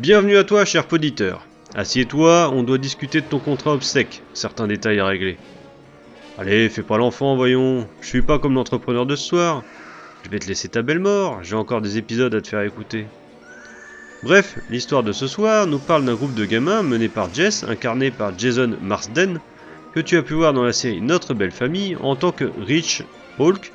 Bienvenue à toi, cher poditeur. Assieds-toi, on doit discuter de ton contrat obsèque, certains détails à régler. Allez, fais pas l'enfant, voyons. Je suis pas comme l'entrepreneur de ce soir. Je vais te laisser ta belle mort, j'ai encore des épisodes à te faire écouter. Bref, l'histoire de ce soir nous parle d'un groupe de gamins mené par Jess, incarné par Jason Marsden, que tu as pu voir dans la série Notre Belle Famille en tant que Rich Hulk,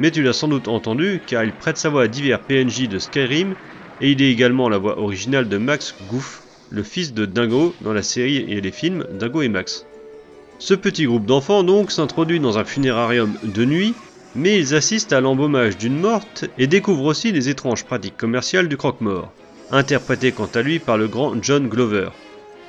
mais tu l'as sans doute entendu car il prête sa voix à divers PNJ de Skyrim et il est également la voix originale de Max Goof, le fils de Dingo dans la série et les films Dingo et Max. Ce petit groupe d'enfants donc s'introduit dans un funérarium de nuit, mais ils assistent à l'embaumage d'une morte et découvrent aussi les étranges pratiques commerciales du croque-mort interprété quant à lui par le grand John Glover.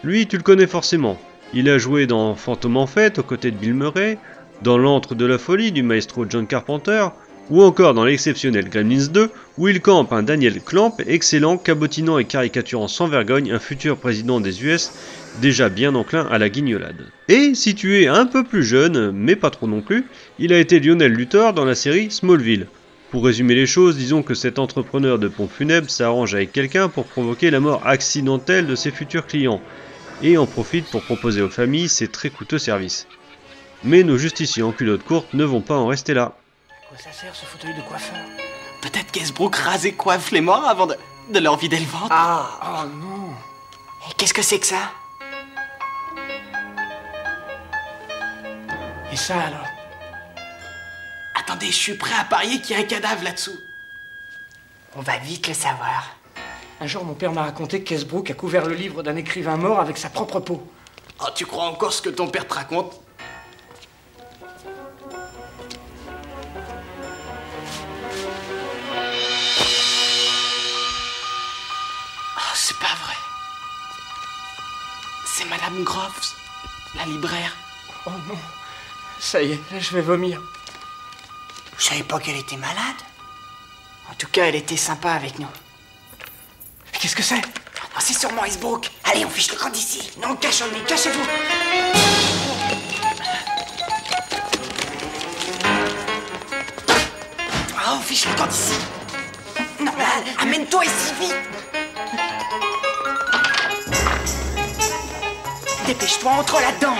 Lui, tu le connais forcément. Il a joué dans Phantom en fête aux côtés de Bill Murray, dans L'antre de la folie du maestro John Carpenter, ou encore dans l'exceptionnel Gremlins 2, où il campe un Daniel Clamp, excellent, cabotinant et caricaturant sans vergogne un futur président des US, déjà bien enclin à la guignolade. Et si tu es un peu plus jeune, mais pas trop non plus, il a été Lionel Luthor dans la série Smallville, pour résumer les choses, disons que cet entrepreneur de pompes funèbres s'arrange avec quelqu'un pour provoquer la mort accidentelle de ses futurs clients, et en profite pour proposer aux familles ses très coûteux services. Mais nos justiciers en culotte courte ne vont pas en rester là. Quoi ça sert ce fauteuil de coiffeur Peut-être qu'Esbrook rase et coiffe les morts avant de, de leur vider le ventre. Ah Oh non Et qu'est-ce que c'est que ça? Et ça alors? Attendez, je suis prêt à parier qu'il y a un cadavre là-dessous. On va vite le savoir. Un jour, mon père m'a raconté que Kesbrook a couvert le livre d'un écrivain mort avec sa propre peau. Oh, tu crois encore ce que ton père te raconte? Madame Groves, la libraire. Oh non Ça y est, là je vais vomir. Je savais pas qu'elle était malade? En tout cas, elle était sympa avec nous. Mais qu'est-ce que c'est? Oh, c'est sûrement Icebrook. Allez, on fiche le camp d'ici. Non, cachons-nous, cachez-vous. Ah, on fiche le camp d'ici. Non, là, amène-toi ici, vite. Dépêche-toi, entre là-dedans.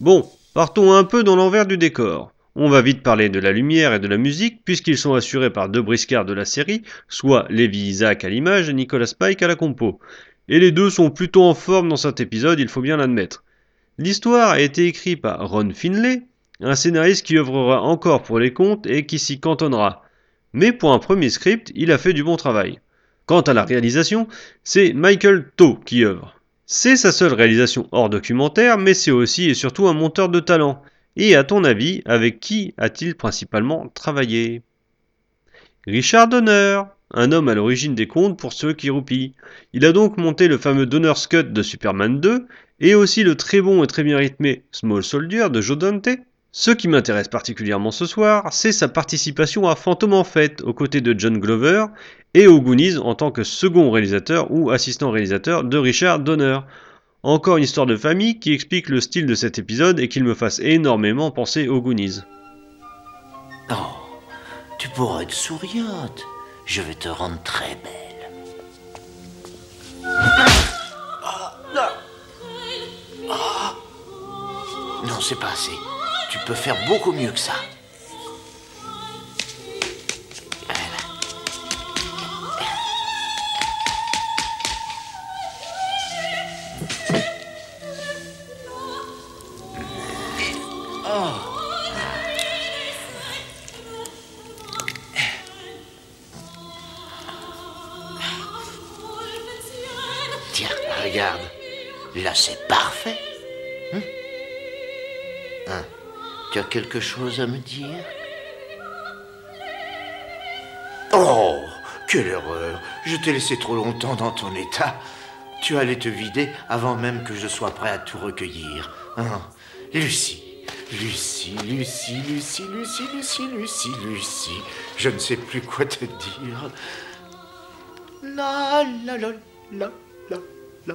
Bon, partons un peu dans l'envers du décor. On va vite parler de la lumière et de la musique, puisqu'ils sont assurés par deux briscards de la série, soit Levi Isaac à l'image et Nicolas Pike à la compo. Et les deux sont plutôt en forme dans cet épisode, il faut bien l'admettre. L'histoire a été écrite par Ron Finlay, un scénariste qui œuvrera encore pour les contes et qui s'y cantonnera. Mais pour un premier script, il a fait du bon travail. Quant à la réalisation, c'est Michael Toh qui œuvre. C'est sa seule réalisation hors documentaire, mais c'est aussi et surtout un monteur de talent. Et à ton avis, avec qui a-t-il principalement travaillé? Richard Donner, un homme à l'origine des contes pour ceux qui roupillent. Il a donc monté le fameux Donner's Cut de Superman 2, et aussi le très bon et très bien rythmé Small Soldier de Joe Dante. Ce qui m'intéresse particulièrement ce soir, c'est sa participation à Phantom en fête aux côtés de John Glover et aux Goonies en tant que second réalisateur ou assistant réalisateur de Richard Donner. Encore une histoire de famille qui explique le style de cet épisode et qu'il me fasse énormément penser aux Goonies. Oh, tu pourras être souriante. Je vais te rendre très belle. Non, c'est pas assez. Tu peux faire beaucoup mieux que ça. Tiens, regarde. Là, c'est parfait. Tu as quelque chose à me dire? Oh, quelle erreur. Je t'ai laissé trop longtemps dans ton état. Tu allais te vider avant même que je sois prêt à tout recueillir. Hein? Lucie, Lucie, Lucie, Lucie, Lucie, Lucie, Lucie, Lucie. Je ne sais plus quoi te dire. La la la la la la la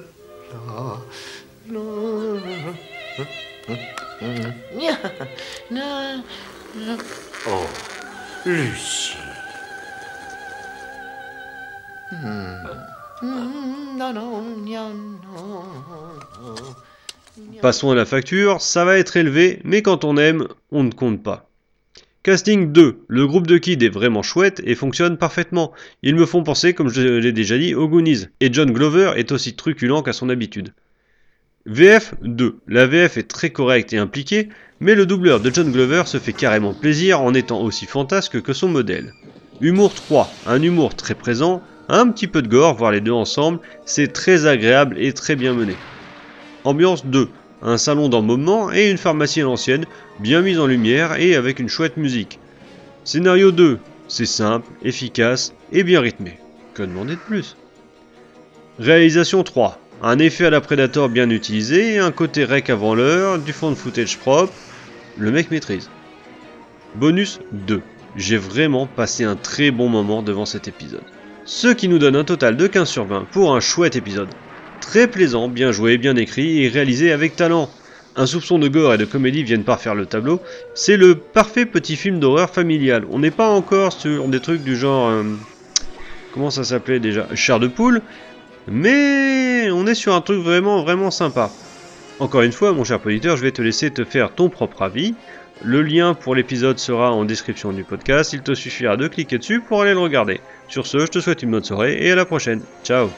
la. Oh, Lucie. Passons à la facture, ça va être élevé, mais quand on aime, on ne compte pas. Casting 2. Le groupe de Kid est vraiment chouette et fonctionne parfaitement. Ils me font penser, comme je l'ai déjà dit, aux Goonies. Et John Glover est aussi truculent qu'à son habitude. VF 2. La VF est très correcte et impliquée, mais le doubleur de John Glover se fait carrément plaisir en étant aussi fantasque que son modèle. Humour 3. Un humour très présent, un petit peu de gore, voire les deux ensemble, c'est très agréable et très bien mené. Ambiance 2. Un salon d'embaumement et une pharmacie à l'ancienne, bien mise en lumière et avec une chouette musique. Scénario 2. C'est simple, efficace et bien rythmé. Que demander de plus? Réalisation 3. Un effet à la Predator bien utilisé, un côté rec avant l'heure, du fond de footage propre. Le mec maîtrise. Bonus 2. J'ai vraiment passé un très bon moment devant cet épisode. Ce qui nous donne un total de 15 sur 20 pour un chouette épisode. Très plaisant, bien joué, bien écrit et réalisé avec talent. Un soupçon de gore et de comédie viennent parfaire le tableau. C'est le parfait petit film d'horreur familial. On n'est pas encore sur des trucs du genre... euh, comment ça s'appelait déjà? Char de poule. Mais on est sur un truc vraiment vraiment sympa. Encore une fois, mon cher auditeur, je vais te laisser te faire ton propre avis. Le lien pour l'épisode sera en description du podcast. Il te suffira de cliquer dessus pour aller le regarder. Sur ce, je te souhaite une bonne soirée et à la prochaine. Ciao